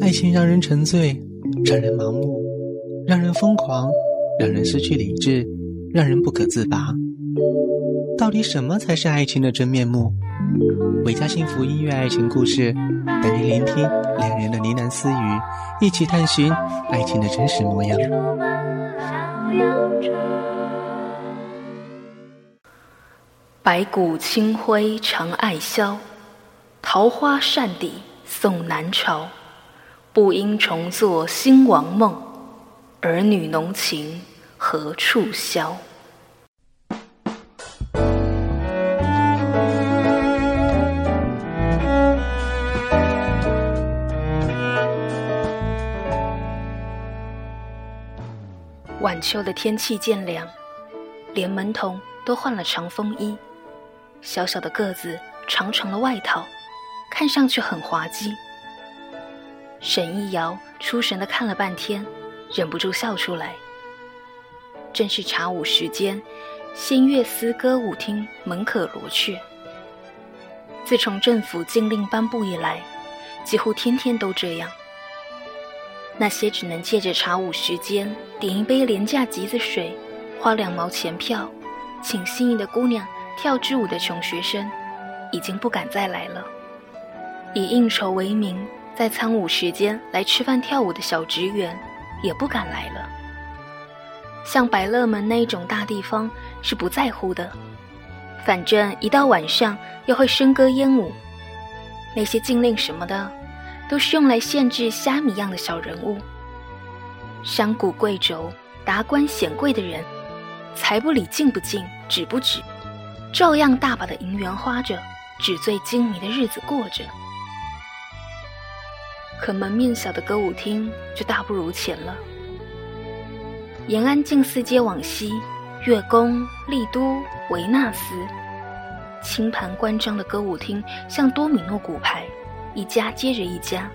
爱情让人沉醉，让人盲目，让人疯狂，让人失去理智，让人不可自拔。到底什么才是爱情的真面目？维嘉幸福音乐爱情故事，带您聆听两人的呢喃私语，一起探寻爱情的真实模样。白骨青灰长爱消，桃花扇底送南朝。不应重作兴亡梦，儿女浓情何处消？晚秋的天气渐凉，连门童都换了长风衣，小小的个子，长长的外套，看上去很滑稽。沈一瑶出神的看了半天，忍不住笑出来。正是茶午时间，仙乐司歌舞厅门可罗雀。自从政府禁令颁布以来，几乎天天都这样。那些只能借着茶午时间点一杯廉价橘子水，花两毛钱票，请心仪的姑娘跳支舞的穷学生，已经不敢再来了。以应酬为名。在餐午时间来吃饭跳舞的小职员，也不敢来了。像百乐门那种大地方是不在乎的，反正一到晚上又会笙歌烟舞。那些禁令什么的，都是用来限制虾米样的小人物。商贾贵胄、达官显贵的人，财不理进不进，止不止，照样大把的银元花着，纸醉金迷的日子过着。可门面小的歌舞厅就大不如前了。延安近四街往西，月宫、丽都、维纳斯，清盘关张的歌舞厅像多米诺骨牌，一家接着一家。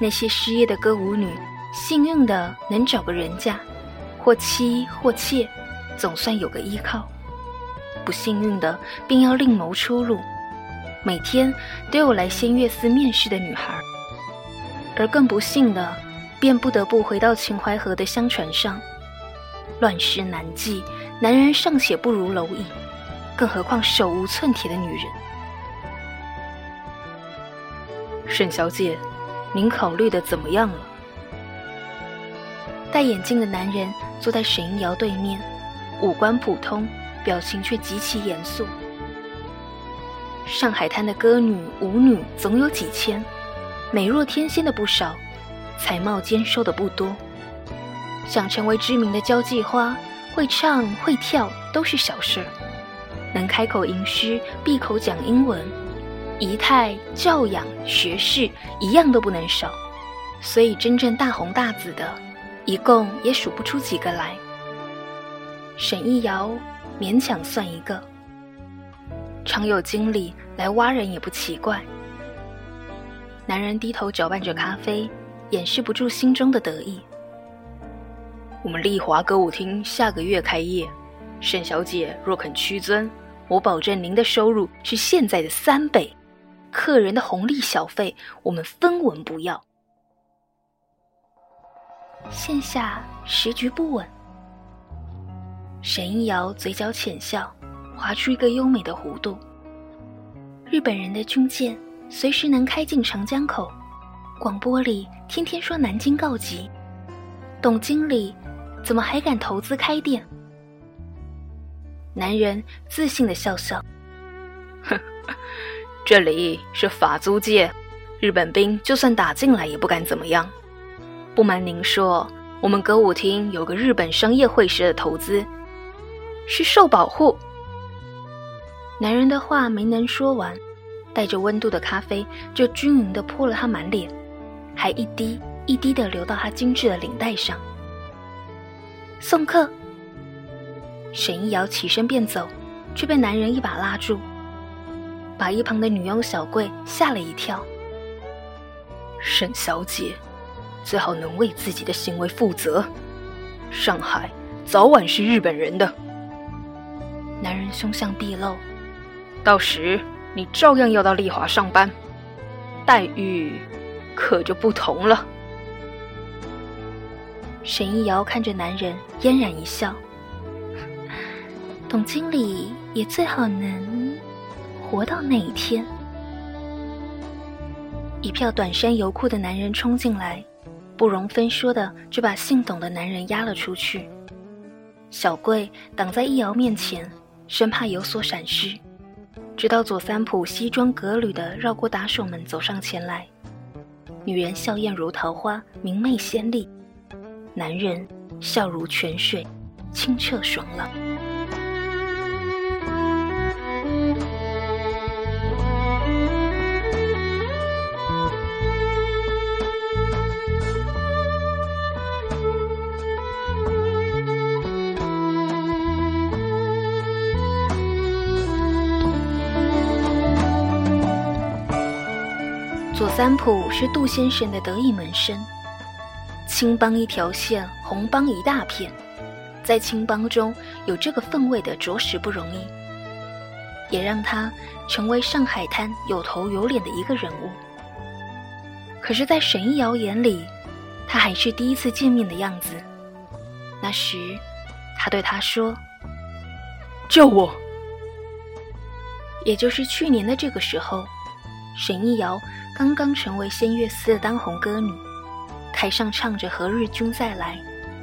那些失业的歌舞女，幸运的能找个人家，或妻或妾，总算有个依靠；不幸运的，便要另谋出路。每天都有来仙乐寺面试的女孩。而更不幸的，便不得不回到秦淮河的香船上。乱世难继，男人尚且不如蝼蚁，更何况手无寸铁的女人？沈小姐，您考虑的怎么样了？戴眼镜的男人坐在沈一瑶对面，五官普通，表情却极其严肃。上海滩的歌女舞女总有几千。美若天仙的不少，才貌兼收的不多。想成为知名的交际花，会唱会跳都是小事，能开口吟诗、闭口讲英文，仪态、教养、学识一样都不能少。所以真正大红大紫的，一共也数不出几个来。沈一瑶勉强算一个，常有经理来挖人也不奇怪。男人低头搅拌着咖啡，掩饰不住心中的得意。我们丽华歌舞厅下个月开业，沈小姐若肯屈尊，我保证您的收入是现在的三倍，客人的红利小费我们分文不要。线下时局不稳，沈一瑶嘴角浅笑，划出一个优美的弧度。日本人的军舰。随时能开进长江口，广播里天天说南京告急，董经理怎么还敢投资开店？男人自信的笑笑，这里是法租界，日本兵就算打进来也不敢怎么样。不瞒您说，我们歌舞厅有个日本商业会社的投资，是受保护。男人的话没能说完。带着温度的咖啡就均匀地泼了他满脸，还一滴一滴地流到他精致的领带上。送客。沈一瑶起身便走，却被男人一把拉住，把一旁的女佣小桂吓了一跳。沈小姐，最好能为自己的行为负责。上海早晚是日本人的。男人凶相毕露，到时。你照样要到丽华上班，待遇可就不同了。沈一瑶看着男人，嫣然一笑：“董经理也最好能活到那一天。”一票短衫油裤的男人冲进来，不容分说的就把姓董的男人压了出去。小贵挡在易瑶面前，生怕有所闪失。直到左三浦西装革履的绕过打手们走上前来，女人笑靥如桃花，明媚鲜丽；男人笑如泉水，清澈爽朗。三浦是杜先生的得意门生，青帮一条线，红帮一大片，在青帮中有这个分位的着实不容易，也让他成为上海滩有头有脸的一个人物。可是，在沈一瑶眼里，他还是第一次见面的样子。那时，他对他说：“救我！”也就是去年的这个时候，沈一瑶。刚刚成为仙乐司的当红歌女，台上唱着《何日君再来》，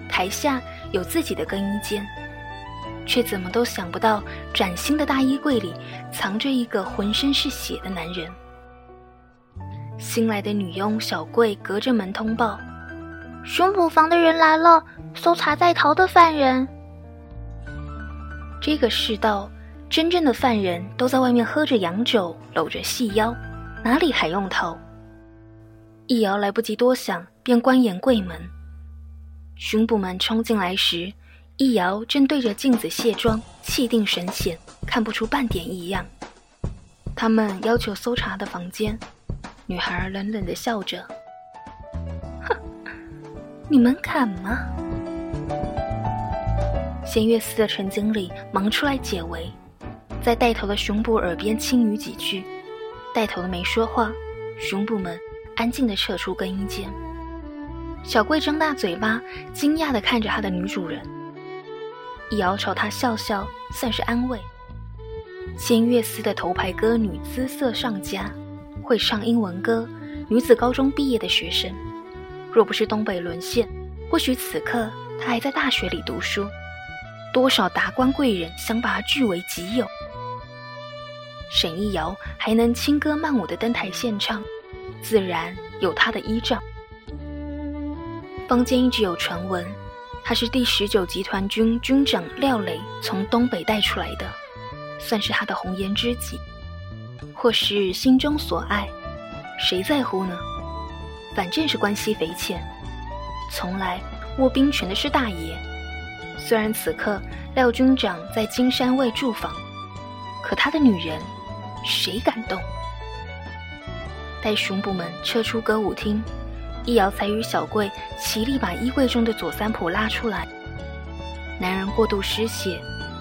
台下有自己的更衣间，却怎么都想不到崭新的大衣柜里藏着一个浑身是血的男人。新来的女佣小桂隔着门通报：“巡捕房的人来了，搜查在逃的犯人。”这个世道，真正的犯人都在外面喝着洋酒，搂着细腰。哪里还用逃？易遥来不及多想，便关严柜门。巡捕们冲进来时，易遥正对着镜子卸妆，气定神闲，看不出半点异样。他们要求搜查的房间，女孩冷冷的笑着：“哼，你们敢吗？”仙月司的陈经理忙出来解围，在带头的巡捕耳边轻语几句。带头的没说话，巡捕们安静地撤出更衣间。小桂张大嘴巴，惊讶地看着她的女主人。易瑶朝她笑笑，算是安慰。仙乐司的头牌歌女，姿色上佳，会唱英文歌，女子高中毕业的学生。若不是东北沦陷，或许此刻她还在大学里读书。多少达官贵人想把她据为己有。沈一瑶还能轻歌曼舞的登台献唱，自然有她的依仗。坊间一直有传闻，他是第十九集团军军长廖磊从东北带出来的，算是他的红颜知己，或是心中所爱，谁在乎呢？反正是关系匪浅，从来握兵权的是大爷。虽然此刻廖军长在金山卫驻防，可他的女人。谁敢动？待巡捕们撤出歌舞厅，易瑶才与小桂齐力把衣柜中的左三浦拉出来。男人过度失血，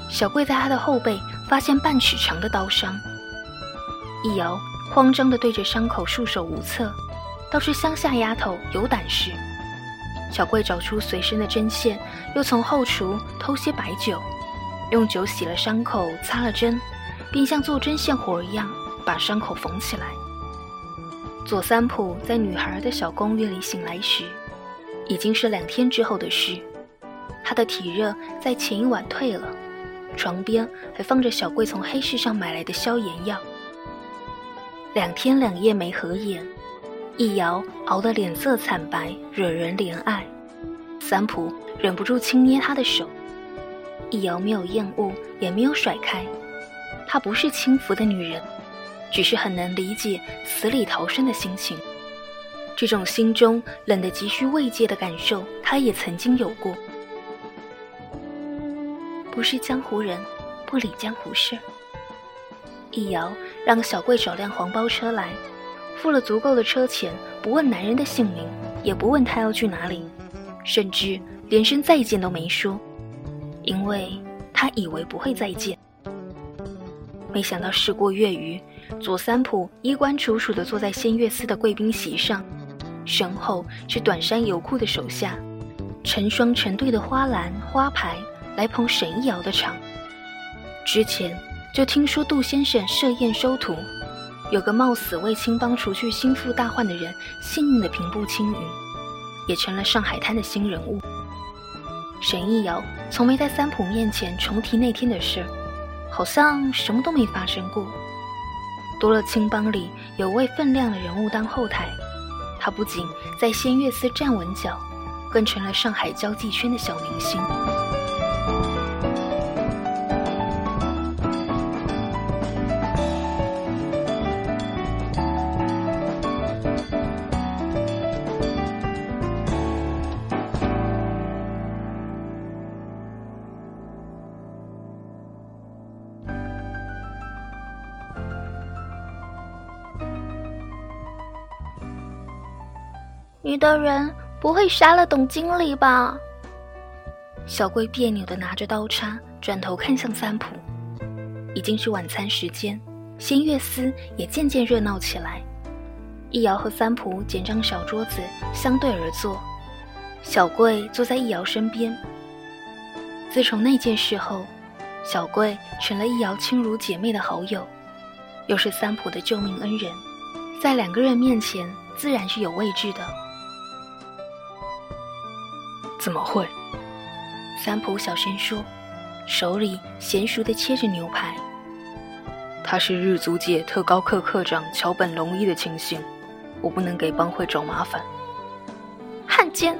小桂在他的后背发现半尺长的刀伤。易瑶慌张地对着伤口束手无策，倒是乡下丫头有胆识。小桂找出随身的针线，又从后厨偷些白酒，用酒洗了伤口，擦了针。并像做针线活一样把伤口缝起来。左三浦在女孩的小公寓里醒来时，已经是两天之后的事。他的体热在前一晚退了，床边还放着小桂从黑市上买来的消炎药。两天两夜没合眼，易遥熬得脸色惨白，惹人怜爱。三浦忍不住轻捏他的手，易遥没有厌恶，也没有甩开。她不是轻浮的女人，只是很能理解死里逃生的心情。这种心中冷得急需慰藉的感受，她也曾经有过。不是江湖人，不理江湖事。易遥让小桂找辆黄包车来，付了足够的车钱，不问男人的姓名，也不问他要去哪里，甚至连声再见都没说，因为他以为不会再见。没想到事过月余，左三浦衣冠楚楚地坐在仙月司的贵宾席上，身后是短衫油裤的手下，成双成对的花篮花牌来捧沈一瑶的场。之前就听说杜先生设宴收徒，有个冒死为青帮除去心腹大患的人，幸运的平步青云，也成了上海滩的新人物。沈一瑶从没在三浦面前重提那天的事，好像什么都没发生过。多了青帮里有位分量的人物当后台，他不仅在仙乐寺站稳脚，更成了上海交际圈的小明星。你的人不会杀了董经理吧？小桂别扭的拿着刀叉，转头看向三浦。已经是晚餐时间，仙月司也渐渐热闹起来。易遥和三浦捡张小桌子相对而坐，小桂坐在易遥身边。自从那件事后，小桂成了易遥亲如姐妹的好友，又是三浦的救命恩人，在两个人面前自然是有位置的。怎么会？三浦小声说，手里娴熟地切着牛排。他是日租界特高课课长桥本龙一的亲信，我不能给帮会找麻烦。汉奸！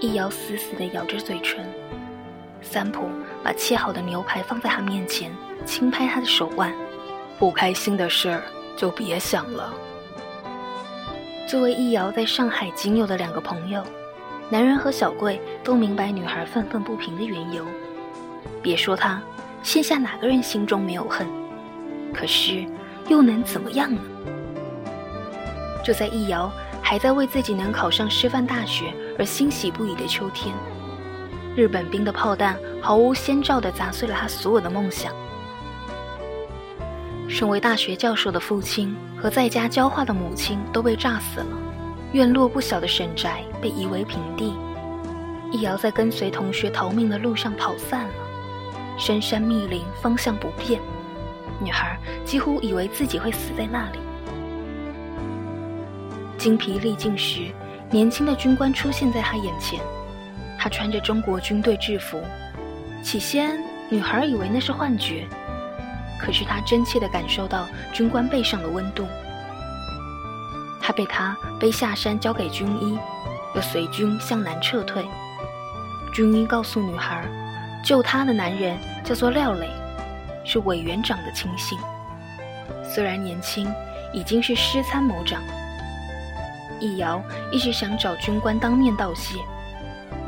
易遥死死地咬着嘴唇。三浦把切好的牛排放在他面前，轻拍他的手腕。不开心的事儿就别想了。作为易遥在上海仅有的两个朋友。男人和小贵都明白女孩愤愤不平的缘由，别说他，线下哪个人心中没有恨？可是又能怎么样呢？就在易遥还在为自己能考上师范大学而欣喜不已的秋天，日本兵的炮弹毫无先兆地砸碎了他所有的梦想。身为大学教授的父亲和在家教化的母亲都被炸死了。院落不小的沈宅被夷为平地，易遥在跟随同学逃命的路上跑散了，深山密林，方向不变，女孩几乎以为自己会死在那里。精疲力尽时，年轻的军官出现在她眼前，他穿着中国军队制服，起先女孩以为那是幻觉，可是她真切地感受到军官背上的温度。他被他背下山，交给军医，又随军向南撤退。军医告诉女孩，救她的男人叫做廖磊，是委员长的亲信。虽然年轻，已经是师参谋长。易遥一直想找军官当面道谢，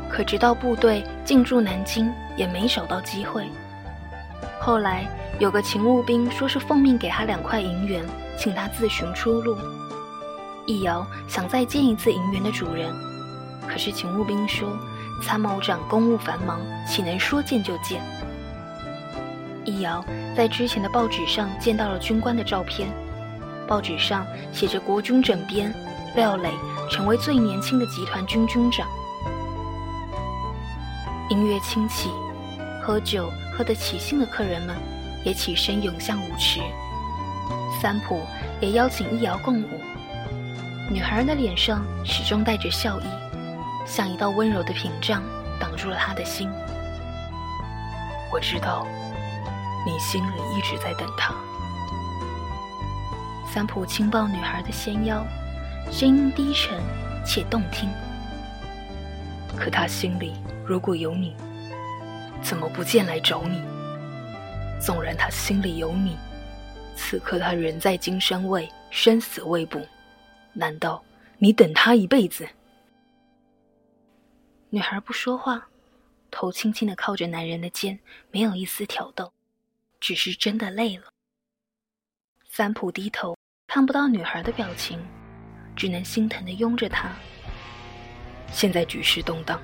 可直到部队进驻南京，也没找到机会。后来有个勤务兵说是奉命给他两块银元，请他自寻出路。易遥想再见一次银元的主人，可是勤务兵说，参谋长公务繁忙，岂能说见就见？易遥在之前的报纸上见到了军官的照片，报纸上写着国军整编，廖磊成为最年轻的集团军军长。音乐轻起，喝酒喝得起兴的客人们也起身涌向舞池，三浦也邀请易遥共舞。女孩的脸上始终带着笑意，像一道温柔的屏障，挡住了他的心。我知道，你心里一直在等他。三浦轻抱女孩的纤腰，声音低沉且动听。可他心里如果有你，怎么不见来找你？纵然他心里有你，此刻他人在金山卫，生死未卜。难道你等他一辈子？女孩不说话，头轻轻的靠着男人的肩，没有一丝挑逗，只是真的累了。三浦低头看不到女孩的表情，只能心疼的拥着她。现在局势动荡，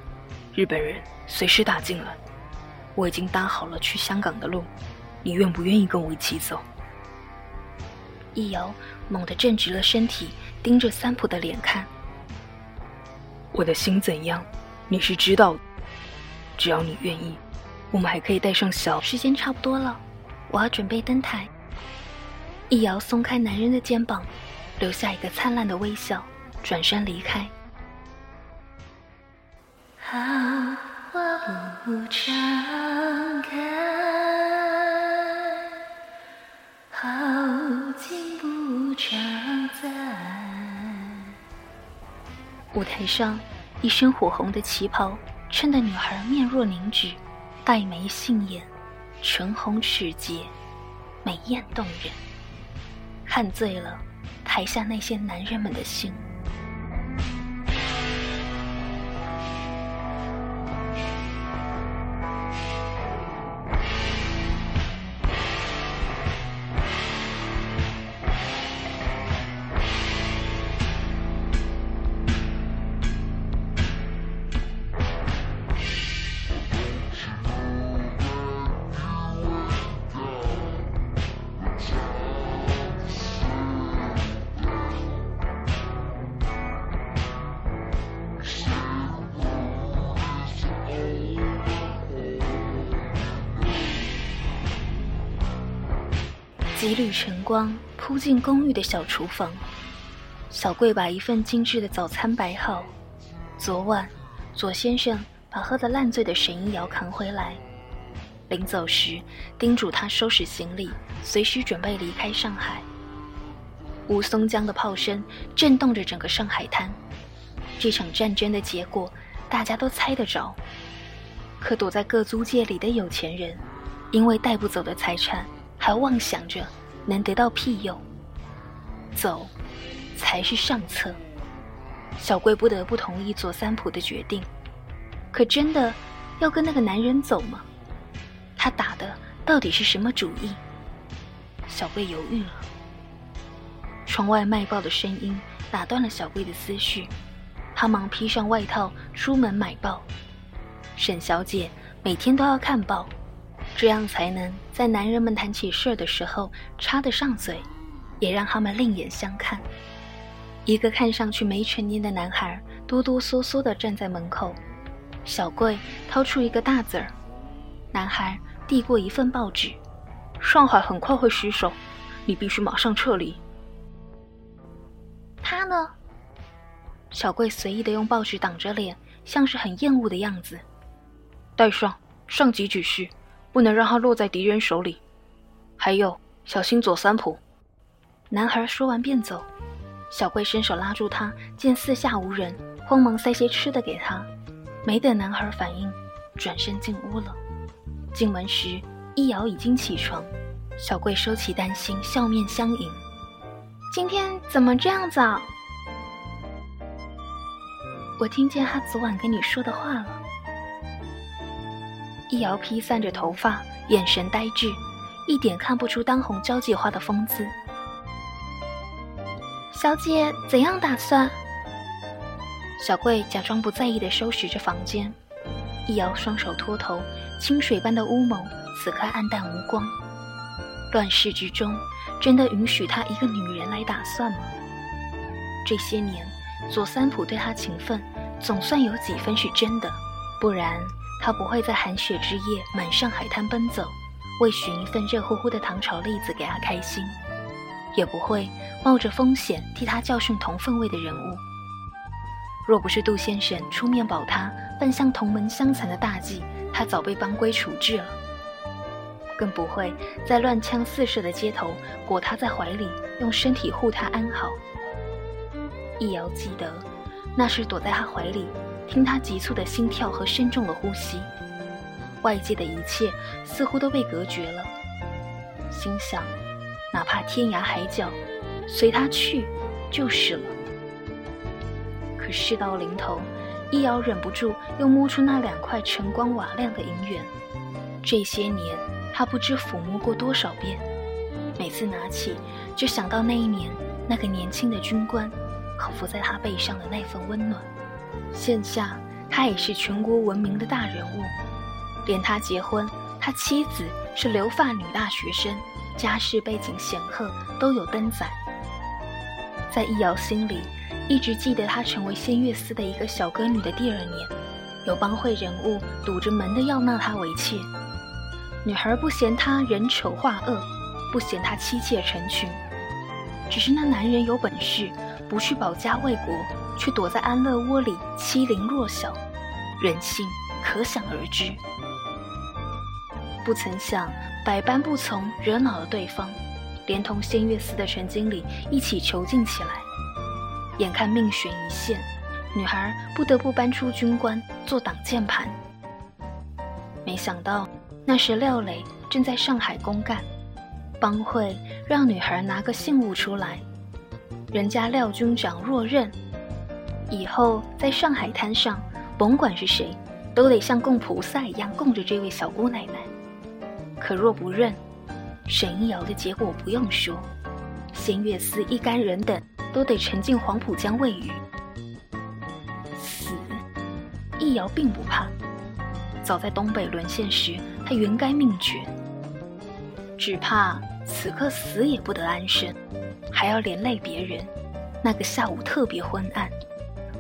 日本人随时打进来，我已经搭好了去香港的路，你愿不愿意跟我一起走？易遥猛地正直了身体，盯着三浦的脸看。我的心怎样，你是知道的。只要你愿意，我们还可以带上小。时间差不多了，我要准备登台。易遥松开男人的肩膀，留下一个灿烂的微笑，转身离开。好，我不常开，舞台上，一身火红的旗袍衬得女孩面若凝脂，黛眉杏眼，唇红齿洁，美艳动人。看醉了台下那些男人们的心。光扑进公寓的小厨房，小桂把一份精致的早餐摆好。昨晚，左先生把喝得烂醉的沈一瑶扛回来，临走时叮嘱他收拾行李，随时准备离开上海。吴松江的炮声震动着整个上海滩，这场战争的结果大家都猜得着。可躲在各租界里的有钱人，因为带不走的财产。还妄想着能得到庇佑，走才是上策。小桂不得不同意左三浦的决定，可真的要跟那个男人走吗？他打的到底是什么主意？小桂犹豫了。窗外卖报的声音打断了小桂的思绪，他忙披上外套出门买报。沈小姐每天都要看报。这样才能在男人们谈起事儿的时候插得上嘴，也让他们另眼相看。一个看上去没成年的男孩哆哆嗦嗦地站在门口，小贵掏出一个大字儿，男孩递过一份报纸：“上海很快会失守，你必须马上撤离。”他呢？小贵随意地用报纸挡着脸，像是很厌恶的样子。带上，上级指示。不能让他落在敌人手里，还有小心左三浦。男孩说完便走，小桂伸手拉住他，见四下无人，慌忙塞些吃的给他。没等男孩反应，转身进屋了。进门时，一瑶已经起床，小桂收起担心，笑面相迎。今天怎么这样早？我听见他昨晚跟你说的话了。易遥披散着头发，眼神呆滞，一点看不出当红交际花的风姿。小姐怎样打算？小桂假装不在意地收拾着房间。易遥双手托头，清水般的乌眸此刻暗淡无光。乱世之中，真的允许她一个女人来打算吗？这些年，左三浦对她情分，总算有几分是真的，不然。他不会在寒雪之夜满上海滩奔走，为寻一份热乎乎的糖炒栗子给他开心，也不会冒着风险替他教训同分位的人物。若不是杜先生出面保他，奔向同门相残的大忌，他早被帮规处置了。更不会在乱枪四射的街头裹他在怀里，用身体护他安好。易遥记得，那时躲在他怀里。听他急促的心跳和深重的呼吸，外界的一切似乎都被隔绝了。心想，哪怕天涯海角，随他去就是了。可事到临头，易遥忍不住又摸出那两块晨光瓦亮的银元。这些年，他不知抚摸过多少遍，每次拿起，就想到那一年那个年轻的军官靠伏在他背上的那份温暖。现下他也是全国闻名的大人物，连他结婚，他妻子是留发女大学生，家世背景显赫，都有登载。在易遥心里，一直记得他成为仙乐司的一个小歌女的第二年，有帮会人物堵着门的要纳她为妾。女孩不嫌他人丑话恶，不嫌他妻妾成群，只是那男人有本事，不去保家卫国，却躲在安乐窝里欺凌弱小，人性可想而知。不曾想，百般不从，惹恼了对方，连同仙月司的陈经理一起囚禁起来。眼看命悬一线，女孩不得不搬出军官做挡箭牌。没想到，那时廖磊正在上海公干，帮会让女孩拿个信物出来，人家廖军长若认，以后在上海滩上，甭管是谁，都得像供菩萨一样供着这位小姑奶奶。可若不认，沈一瑶的结果不用说，仙月司一干人等都得沉进黄浦江喂鱼。死，易瑶并不怕。早在东北沦陷时，他原该命绝，只怕此刻死也不得安生，还要连累别人。那个下午特别昏暗，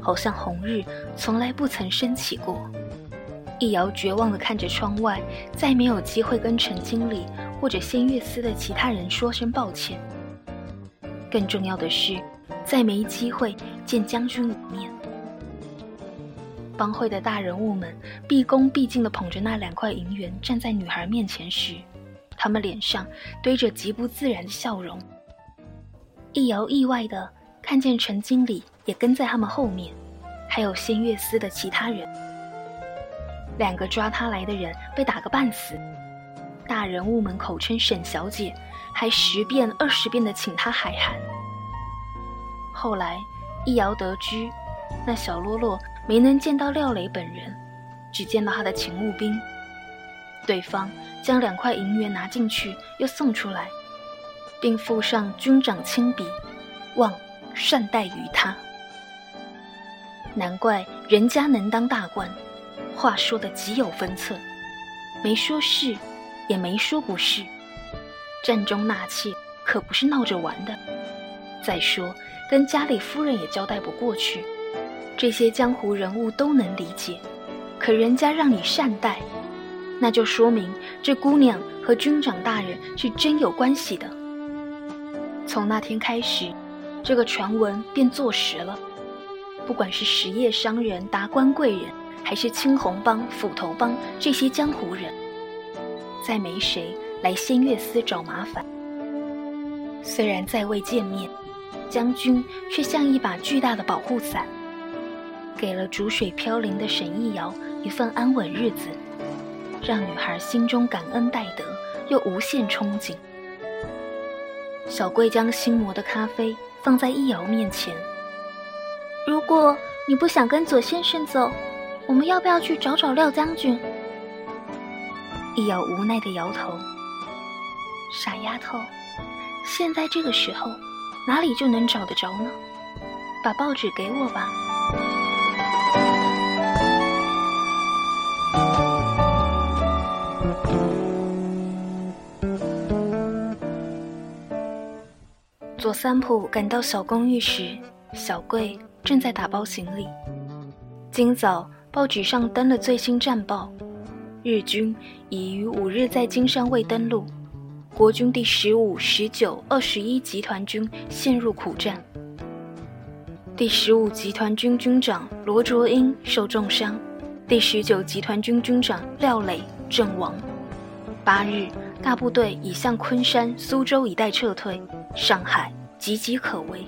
好像红日从来不曾升起过。易遥绝望地看着窗外，再没有机会跟陈经理或者仙月司的其他人说声抱歉。更重要的是，再没机会见将军一面。帮会的大人物们毕恭毕敬地捧着那两块银元站在女孩面前时，他们脸上堆着极不自然的笑容。易遥意外地看见陈经理也跟在他们后面，还有仙月司的其他人。两个抓他来的人被打个半死，大人物们口称沈小姐，还十遍二十遍的请他海涵。后来，易遥得知，那小喽啰没能见到廖磊本人，只见到他的勤务兵。对方将两块银元拿进去，又送出来，并附上军长亲笔，望善待于他。难怪人家能当大官。话说的极有分寸，没说是，也没说不是。战中纳妾可不是闹着玩的。再说，跟家里夫人也交代不过去。这些江湖人物都能理解，可人家让你善待，那就说明这姑娘和军长大人是真有关系的。从那天开始，这个传闻便坐实了。不管是实业商人、达官贵人。还是青红帮、斧头帮这些江湖人，再没谁来仙月司找麻烦。虽然再未见面，将军却像一把巨大的保护伞，给了逐水飘零的沈一瑶一份安稳日子，让女孩心中感恩戴德，又无限憧憬。小贵将新磨的咖啡放在易遥面前。如果你不想跟左先生走。我们要不要去找找廖将军？易遥无奈的摇头。傻丫头，现在这个时候，哪里就能找得着呢？把报纸给我吧。左三浦赶到小公寓时，小贵正在打包行李。今早。报纸上登了最新战报，日军已于五日在金山卫登陆，国军第十五、十九、二十一集团军陷入苦战。第十五集团军军长罗卓英受重伤，第十九集团军军长廖磊阵亡。八日，大部队已向昆山、苏州一带撤退，上海岌岌可危。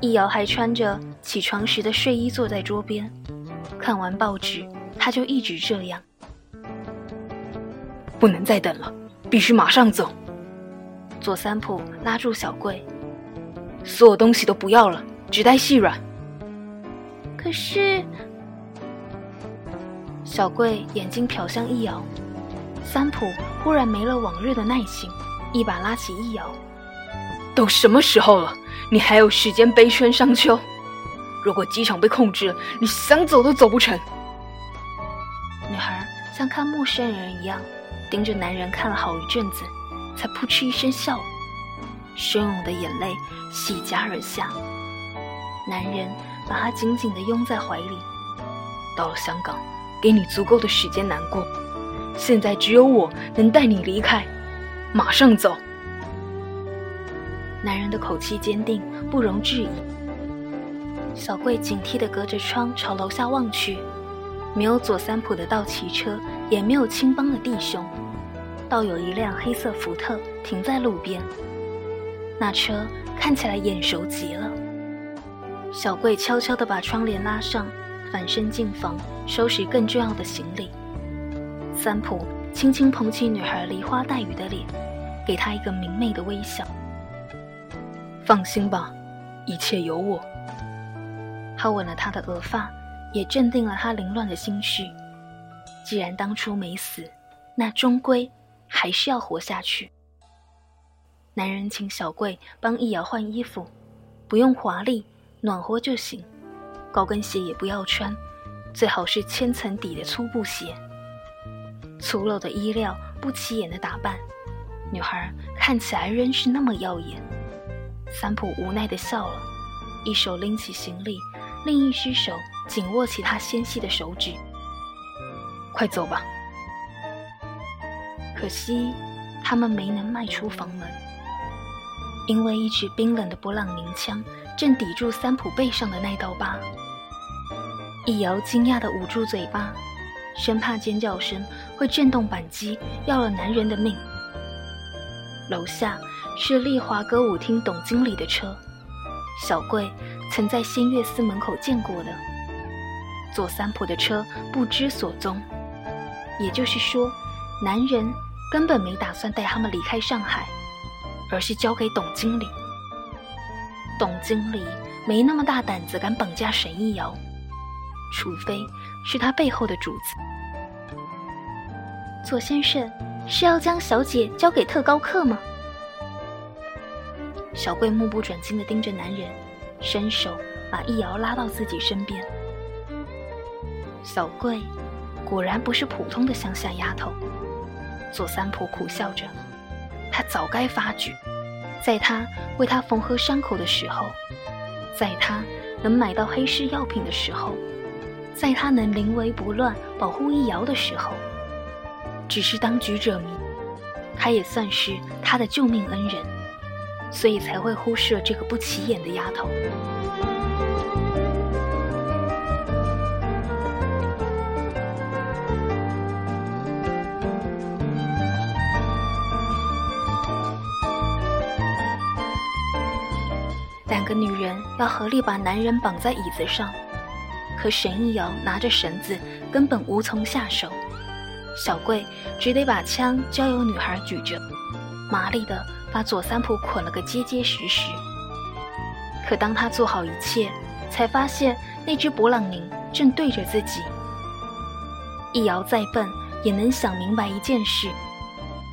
易遥还穿着起床时的睡衣坐在桌边。看完报纸，他就一直这样。不能再等了，必须马上走。左三浦拉住小贵，所有东西都不要了，只带细软。可是，小贵眼睛瞟向易遥，三浦忽然没了往日的耐心，一把拉起易遥。都什么时候了，你还有时间悲春伤秋？如果机场被控制了，你想走都走不成。女孩像看陌生人一样盯着男人看了好一阵子，才扑哧一声笑。汹涌的眼泪洗颊而下。男人把她紧紧地拥在怀里。到了香港，给你足够的时间难过。现在只有我能带你离开，马上走。男人的口气坚定，不容置疑。小桂警惕地隔着窗朝楼下望去，没有左三浦的道奇车，也没有青帮的弟兄，倒有一辆黑色福特停在路边。那车看起来眼熟极了。小桂悄悄地把窗帘拉上，反身进房收拾更重要的行李。三浦轻轻捧起女孩梨花带雨的脸，给她一个明媚的微笑。放心吧，一切有我。他吻了她的额发，也镇定了她凌乱的心绪。既然当初没死，那终归还是要活下去。男人请小贵帮易遥换衣服，不用华丽，暖和就行。高跟鞋也不要穿，最好是千层底的粗布鞋。粗陋的衣料，不起眼的打扮，女孩看起来仍是那么耀眼。三浦无奈地笑了，一手拎起行李，另一只手紧握起她纤细的手指。快走吧。可惜，他们没能迈出房门，因为一支冰冷的波浪鸣枪正抵住三浦背上的那道疤。易遥惊讶地捂住嘴巴，生怕尖叫声会震动扳机，要了男人的命。楼下。是丽华歌舞厅董经理的车，小贵曾在仙月寺门口见过的。左三浦的车不知所踪，也就是说，男人根本没打算带他们离开上海，而是交给董经理。董经理没那么大胆子敢绑架沈一瑶，除非是他背后的主子。左先生是要将小姐交给特高课吗？小桂目不转睛地盯着男人，伸手把易遥拉到自己身边。小桂果然不是普通的乡下丫头。左三婆苦笑着，她早该发觉，在她为他缝合伤口的时候，在他能买到黑市药品的时候，在他能临危不乱保护易遥的时候，只是当局者迷，她也算是他的救命恩人。所以才会忽视了这个不起眼的丫头。两个女人要合力把男人绑在椅子上，可沈一瑶拿着绳子根本无从下手，小贵只得把枪交由女孩举着，麻利的。把左三浦捆了个结结实实。可当他做好一切，才发现那只勃朗宁正对着自己。易遥再笨，也能想明白一件事：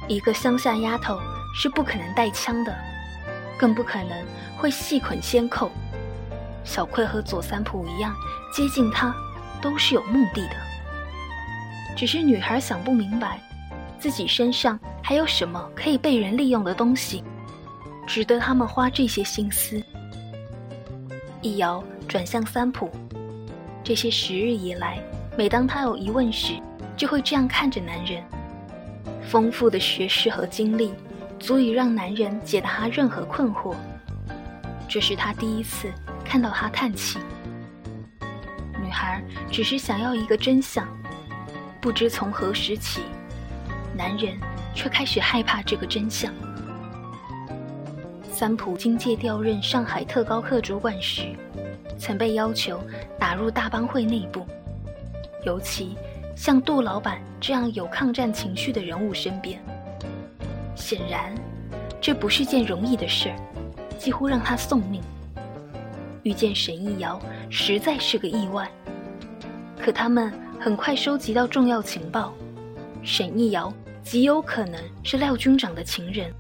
一个乡下丫头是不可能带枪的，更不可能会细捆先扣。小葵和左三浦一样，接近他都是有目的的。只是女孩想不明白。自己身上还有什么可以被人利用的东西，值得他们花这些心思？易遥转向三浦，这些时日以来，每当他有疑问时，就会这样看着男人。丰富的学识和经历，足以让男人解答他任何困惑。这是他第一次看到他叹气。女孩只是想要一个真相，不知从何时起。男人却开始害怕这个真相。三浦经介调任上海特高课主管时，曾被要求打入大帮会内部，尤其像杜老板这样有抗战情绪的人物身边。显然，这不是件容易的事儿，几乎让他送命。遇见沈一瑶实在是个意外，可他们很快收集到重要情报，沈一瑶。极有可能是廖军长的情人。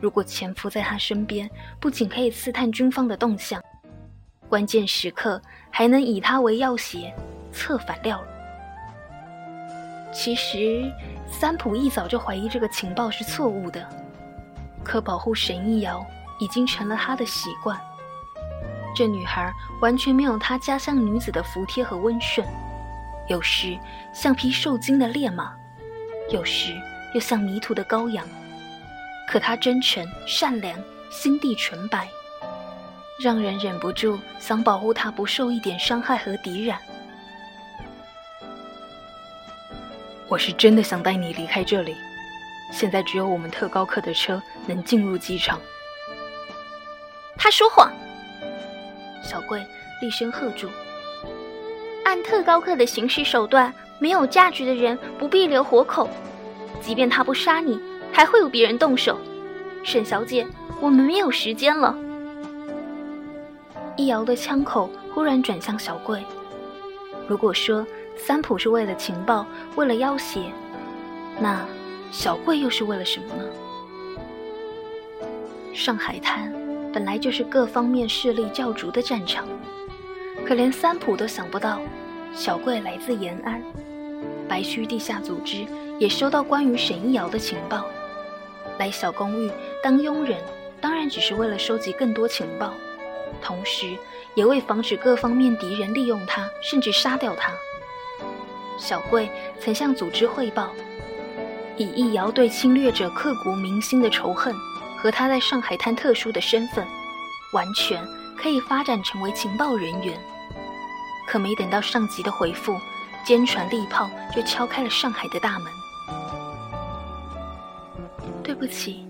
如果潜伏在他身边，不仅可以刺探军方的动向，关键时刻还能以他为要挟，策反廖。其实，三浦一早就怀疑这个情报是错误的。可保护沈一瑶已经成了他的习惯。这女孩完全没有他家乡女子的服帖和温顺，有时像匹受惊的烈马，有时又像迷途的羔羊。可他真诚善良，心地纯白，让人忍不住想保护他不受一点伤害和敌染。我是真的想带你离开这里。现在只有我们特高课的车能进入机场。他说谎！小贵厉声喝住。按特高课的行事手段，没有价值的人不必留活口。即便他不杀你，还会有别人动手。沈小姐，我们没有时间了。易遥的枪口忽然转向小贵。如果说三浦是为了情报，为了要挟，那……小贵又是为了什么呢？上海滩本来就是各方面势力较足的战场，可连三浦都想不到，小贵来自延安，白须地下组织也收到关于沈一瑶的情报，来小公寓当佣人，当然只是为了收集更多情报，同时也为防止各方面敌人利用他，甚至杀掉他。小贵曾向组织汇报。以易遥对侵略者刻骨铭心的仇恨和他在上海滩特殊的身份，完全可以发展成为情报人员。可没等到上级的回复，坚船利炮就敲开了上海的大门。对不起，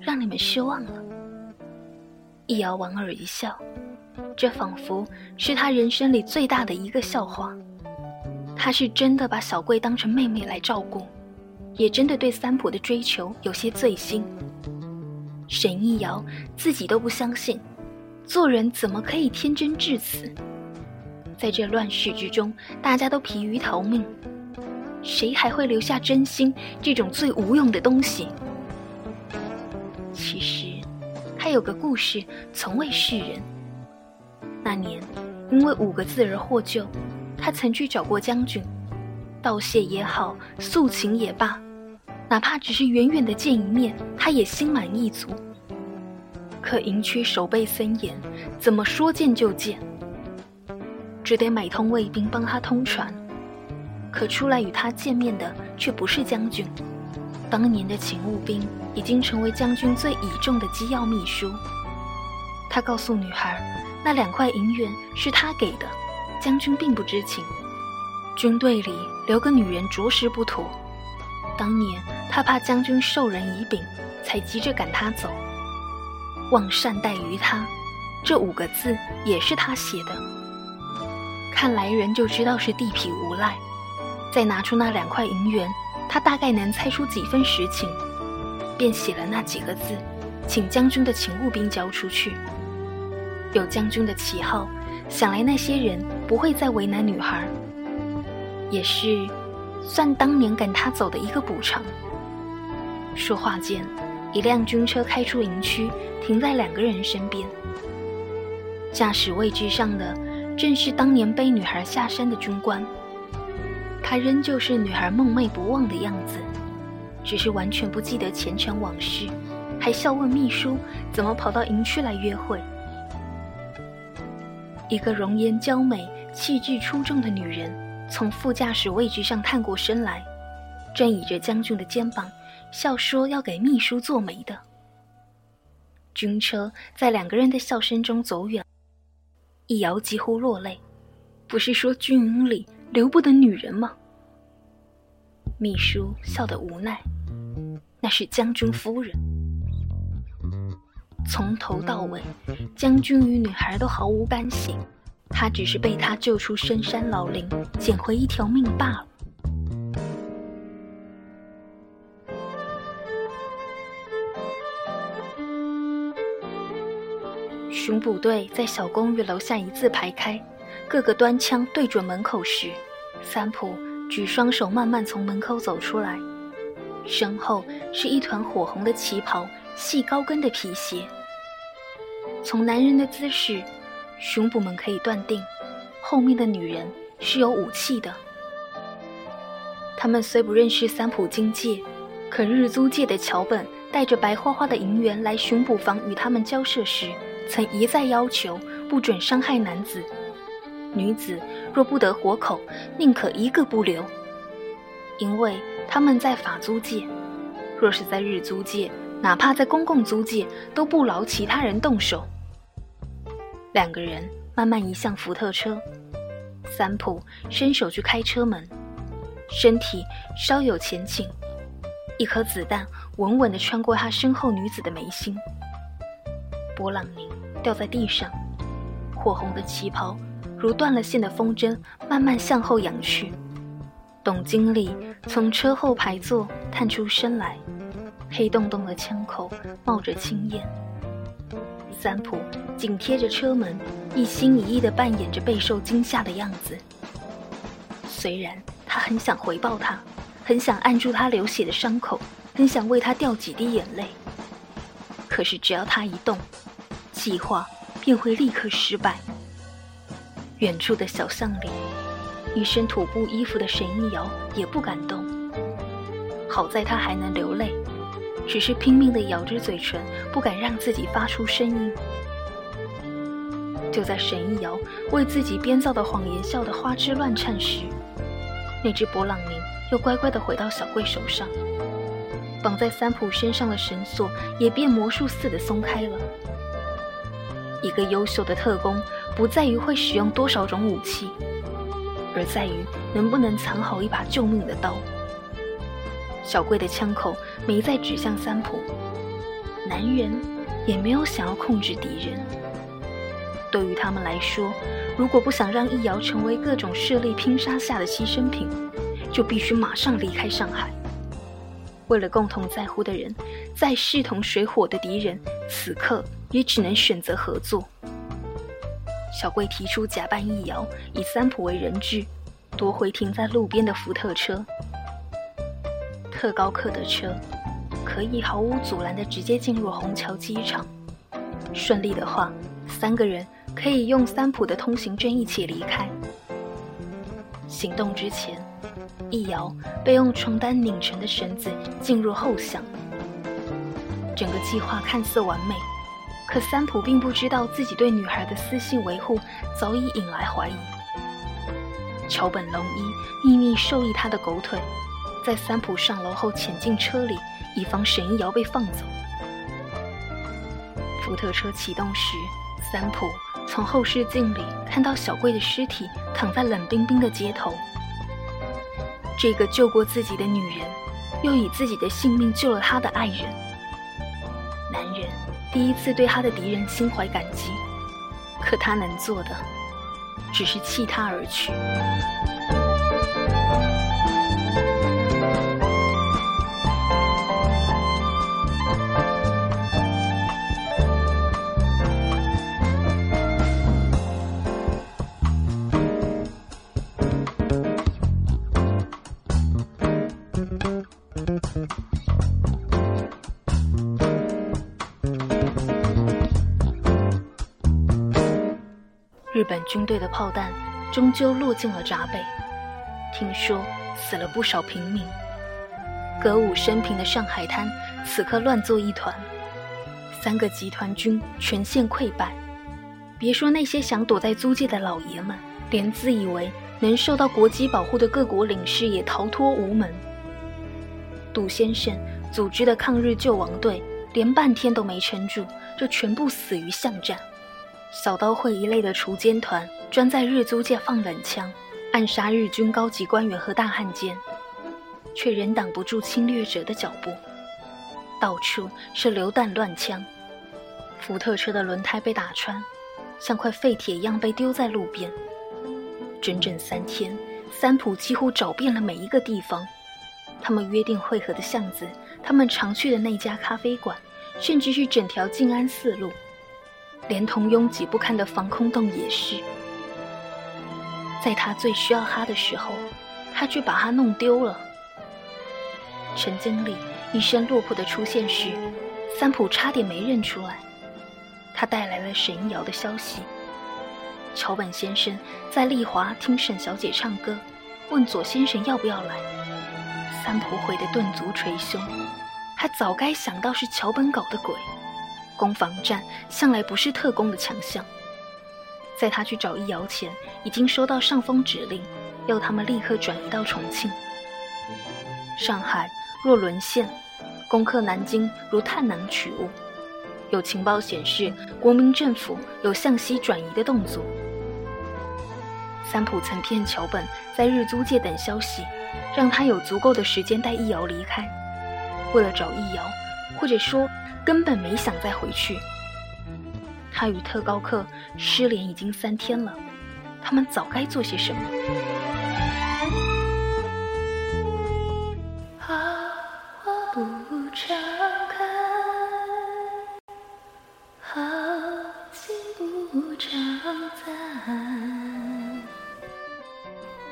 让你们失望了。易遥莞尔一笑，这仿佛是他人生里最大的一个笑话。他是真的把小贵当成妹妹来照顾。也真的对三浦的追求有些醉心。沈易瑶自己都不相信，做人怎么可以天真至此？在这乱世之中，大家都疲于逃命，谁还会留下真心这种最无用的东西？其实，他有个故事从未示人。那年，因为五个字而获救，他曾去找过将军，道谢也好，诉情也罢。哪怕只是远远的见一面，他也心满意足。可营区守备森严，怎么说见就见？只得买通卫兵帮他通传。可出来与他见面的却不是将军，当年的勤务兵已经成为将军最倚重的机要秘书。他告诉女孩，那两块银元是他给的，将军并不知情。军队里留个女人着实不妥。当年他怕将军授人以柄，才急着赶他走。望善待于他，这五个字也是他写的。看来人就知道是地痞无赖。再拿出那两块银元，他大概能猜出几分实情，便写了那几个字，请将军的勤务兵交出去。有将军的旗号，想来那些人不会再为难女孩。也是。算当年赶他走的一个补偿。说话间，一辆军车开出营区，停在两个人身边。驾驶位置上的正是当年背女孩下山的军官。他仍旧是女孩梦寐不忘的样子，只是完全不记得前尘往事，还笑问秘书怎么跑到营区来约会。一个容颜娇美、气质出众的女人。从副驾驶位置上探过身来，正倚着将军的肩膀，笑说要给秘书做媒的。军车在两个人的笑声中走远，易遥几乎落泪。不是说军营里留不得女人吗？秘书笑得无奈，那是将军夫人。从头到尾，将军与女孩都毫无干系。他只是被他救出深山老林，捡回一条命罢了。巡捕队在小公寓楼下一字排开，个个端枪对准门口时，三浦举双手慢慢从门口走出来，身后是一团火红的旗袍，细高跟的皮鞋。从男人的姿势。巡捕们可以断定，后面的女人是有武器的。他们虽不认识三浦京介，可日租界的桥本带着白花花的银元来巡捕房与他们交涉时，曾一再要求不准伤害男子。女子若不得活口，宁可一个不留。因为他们在法租界，若是在日租界，哪怕在公共租界，都不劳其他人动手。两个人慢慢移向福特车，三浦伸手去开车门，身体稍有前倾，一颗子弹稳稳地穿过他身后女子的眉心。波朗宁掉在地上，火红的旗袍。如断了线的风筝，慢慢向后仰去。董经理从车后排座探出身来，黑洞洞的枪口冒着青烟。三浦紧贴着车门，一心一意地扮演着备受惊吓的样子。虽然他很想回报他，很想按住他流血的伤口，很想为他掉几滴眼泪，可是只要他一动，计划便会立刻失败。远处的小巷里，一身土布衣服的沈一瑶也不敢动。好在他还能流泪，只是拼命地咬着嘴唇，不敢让自己发出声音。就在沈一瑶为自己编造的谎言笑得花枝乱颤时，那只勃朗宁又乖乖地回到小贵手上，绑在三浦身上的绳索也变魔术似的松开了。一个优秀的特工。不在于会使用多少种武器，而在于能不能藏好一把救命的刀。小贵的枪口没再指向三浦，男人也没有想要控制敌人。对于他们来说，如果不想让易遥成为各种势力拼杀下的牺牲品，就必须马上离开上海。为了共同在乎的人，再势同水火的敌人，此刻也只能选择合作。小贵提出假扮易遥，以三浦为人质，夺回停在路边的福特车。特高客的车可以毫无阻拦地直接进入虹桥机场。顺利的话，三个人可以用三浦的通行证一起离开。行动之前，易遥被用床单拧成的绳子进入后巷。整个计划看似完美。可三浦并不知道自己对女孩的私信维护早已引来怀疑。桥本龙一秘密授意他的狗腿，在三浦上楼后潜进车里，以防沈一瑶被放走。福特车启动时，三浦从后视镜里看到小贵的尸体躺在冷冰冰的街头。这个救过自己的女人，又以自己的性命救了他的爱人。第一次对他的敌人心怀感激，可他能做的，只是弃他而去。本军队的炮弹终究落进了闸北，听说死了不少平民。歌舞升平的上海滩此刻乱作一团，三个集团军全线溃败。别说那些想躲在租界的老爷们，连自以为能受到国际保护的各国领事也逃脱无门。杜先生组织的抗日救亡队连半天都没撑住，就全部死于巷战。小刀会一类的锄奸团专在日租界放冷枪，暗杀日军高级官员和大汉奸，却仍挡不住侵略者的脚步。到处是流弹乱枪，福特车的轮胎被打穿，像块废铁一样被丢在路边。整整三天，三浦几乎找遍了每一个地方：他们约定会合的巷子，他们常去的那家咖啡馆，甚至是整条静安寺路。连同拥挤不堪的防空洞也是，在他最需要他的时候，他却把他弄丢了。陈经理一身落魄的出现时，三浦差点没认出来。他带来了沈一瑶的消息。桥本先生在丽华听沈小姐唱歌，问左先生要不要来。三浦悔得顿足捶胸，他早该想到是桥本搞的鬼。攻防战向来不是特工的强项。在他去找易遥前，已经收到上峰指令，要他们立刻转移到重庆。上海若沦陷，攻克南京如探囊取物。有情报显示，国民政府有向西转移的动作。三浦曾骗桥本在日租界等消息，让他有足够的时间带易遥离开。为了找易遥，或者说根本没想再回去。他与特高课失联已经三天了，他们早该做些什么。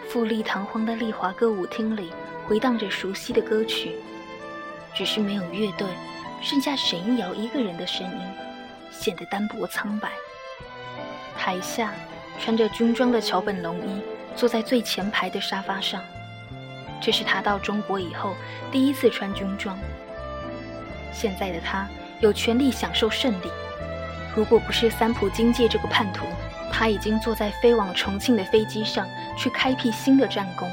富丽堂皇的丽华歌舞厅里回荡着熟悉的歌曲，只是没有乐队，剩下沈一瑶一个人的声音，显得单薄苍白。台下穿着军装的桥本龙一坐在最前排的沙发上，这是他到中国以后第一次穿军装。现在的他有权利享受胜利，如果不是三浦经介这个叛徒。他已经坐在飞往重庆的飞机上，去开辟新的战功。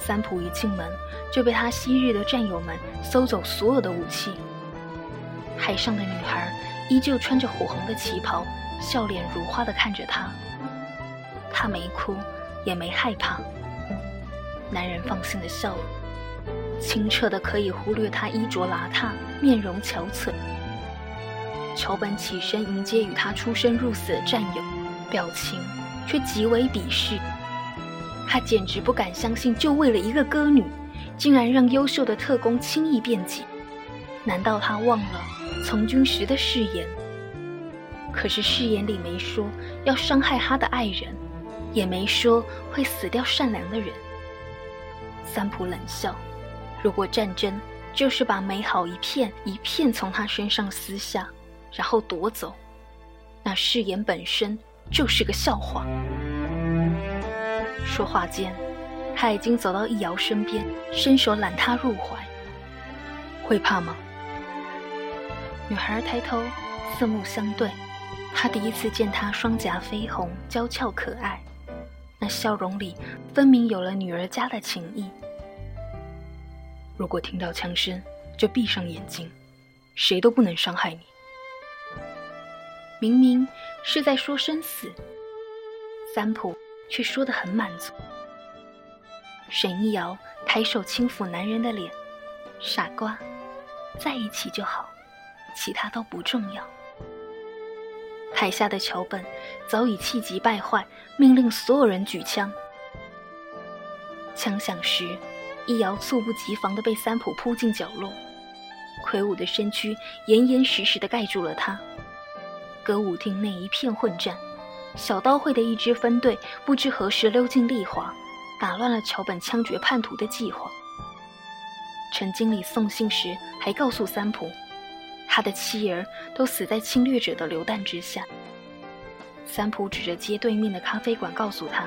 三浦一进门，就被他昔日的战友们搜走所有的武器。海上的女孩依旧穿着火红的旗袍，笑脸如花地看着他。他没哭，也没害怕。男人放心地笑了，清澈的可以忽略他衣着邋遢，面容憔悴。桥本起身迎接与他出生入死的战友，表情却极为鄙视。他简直不敢相信，就为了一个歌女，竟然让优秀的特工轻易辩解。难道他忘了从军时的誓言？可是誓言里没说要伤害他的爱人，也没说会死掉善良的人。三浦冷笑：如果战争就是把美好一片一片从他身上撕下。然后夺走，那誓言本身就是个笑话。说话间，他已经走到易遥身边，伸手揽她入怀。会怕吗？女孩抬头，四目相对。他第一次见她双颊绯红，娇俏可爱，那笑容里分明有了女儿家的情意。如果听到枪声，就闭上眼睛，谁都不能伤害你。明明是在说生死，三浦却说得很满足。沈一瑶抬手轻抚男人的脸，傻瓜，在一起就好，其他都不重要。台下的桥本早已气急败坏，命令所有人举枪。枪响时，一瑶猝不及防地被三浦扑进角落，魁梧的身躯严严实实地盖住了他。歌舞厅内一片混战，小刀会的一支分队不知何时溜进丽华，打乱了桥本枪决叛徒的计划。陈经理送信时还告诉三浦，他的妻儿都死在侵略者的流弹之下。三浦指着街对面的咖啡馆告诉他，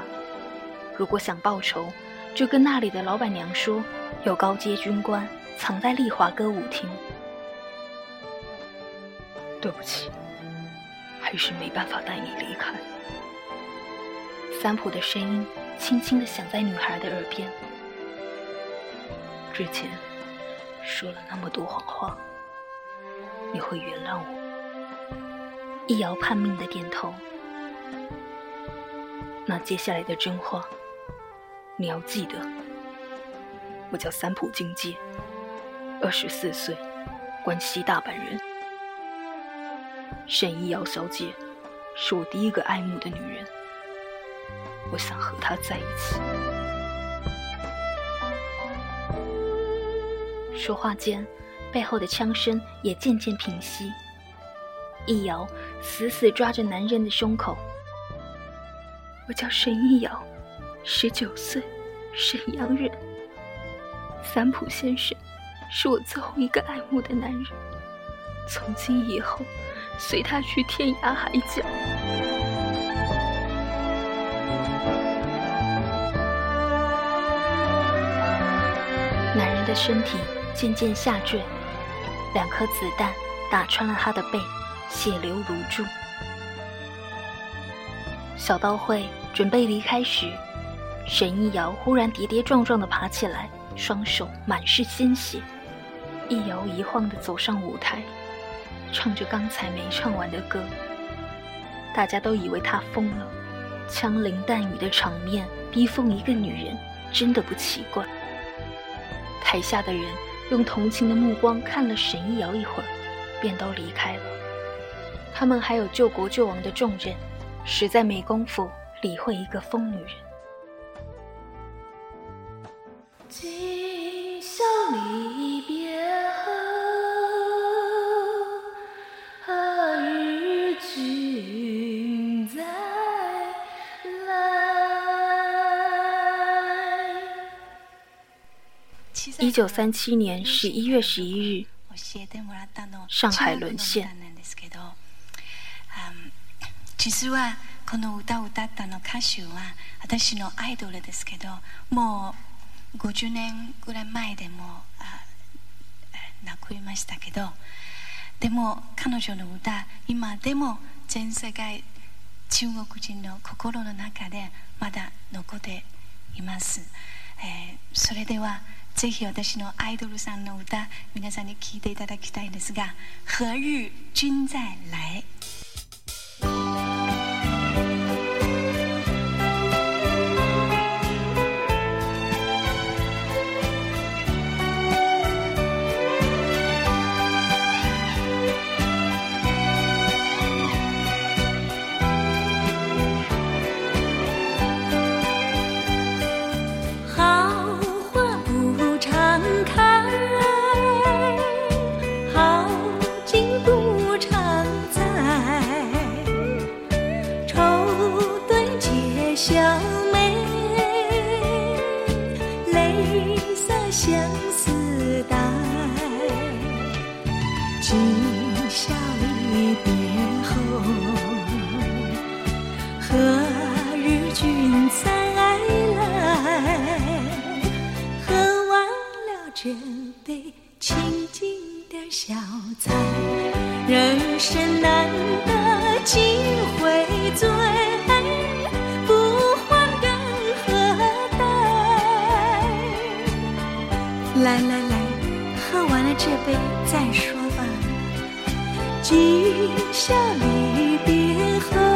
如果想报仇，就跟那里的老板娘说，有高阶军官藏在丽华歌舞厅。对不起。还是没办法带你离开。三浦的声音轻轻的响在女孩的耳边。之前说了那么多谎话，你会原谅我？易遥叛命的点头。那接下来的真话，你要记得。我叫三浦京介，二十四岁，关西大阪人。沈一瑶小姐是我第一个爱慕的女人，我想和他在一起。说话间，背后的枪声也渐渐平息。易遥死死抓着男人的胸口。我叫沈易遥，十九岁，沈阳人。三浦先生是我最后一个爱慕的男人，从今以后。随他去天涯海角。的身体渐渐下坠，两颗子弹打穿了他的背，血流如注。小刀会准备离开时，沈一瑶忽然跌跌撞撞地爬起来，双手满是鲜血，一摇一晃地走上舞台，唱着刚才没唱完的歌。大家都以为他疯了，枪林弹雨的场面逼疯一个女人，真的不奇怪。台下的人用同情的目光看了沈一瑶一会儿，便都离开了。他们还有救国救亡的重任，实在没工夫理会一个疯女人。九三七年十一月十一日，上海沦陷。実はこの歌を歌ったの歌手は私のアイドルですけどもう50年ぐらい前でも亡くいましたけどでも彼女の歌今でも全世界中国人の心の中でまだ残っています、えー、それではぜひ私のアイドルさんの歌皆さんに聴いていただきたいんですが「何日君在来」人生难得几回醉不欢更何待来来来喝完了这杯再说吧。今宵离别后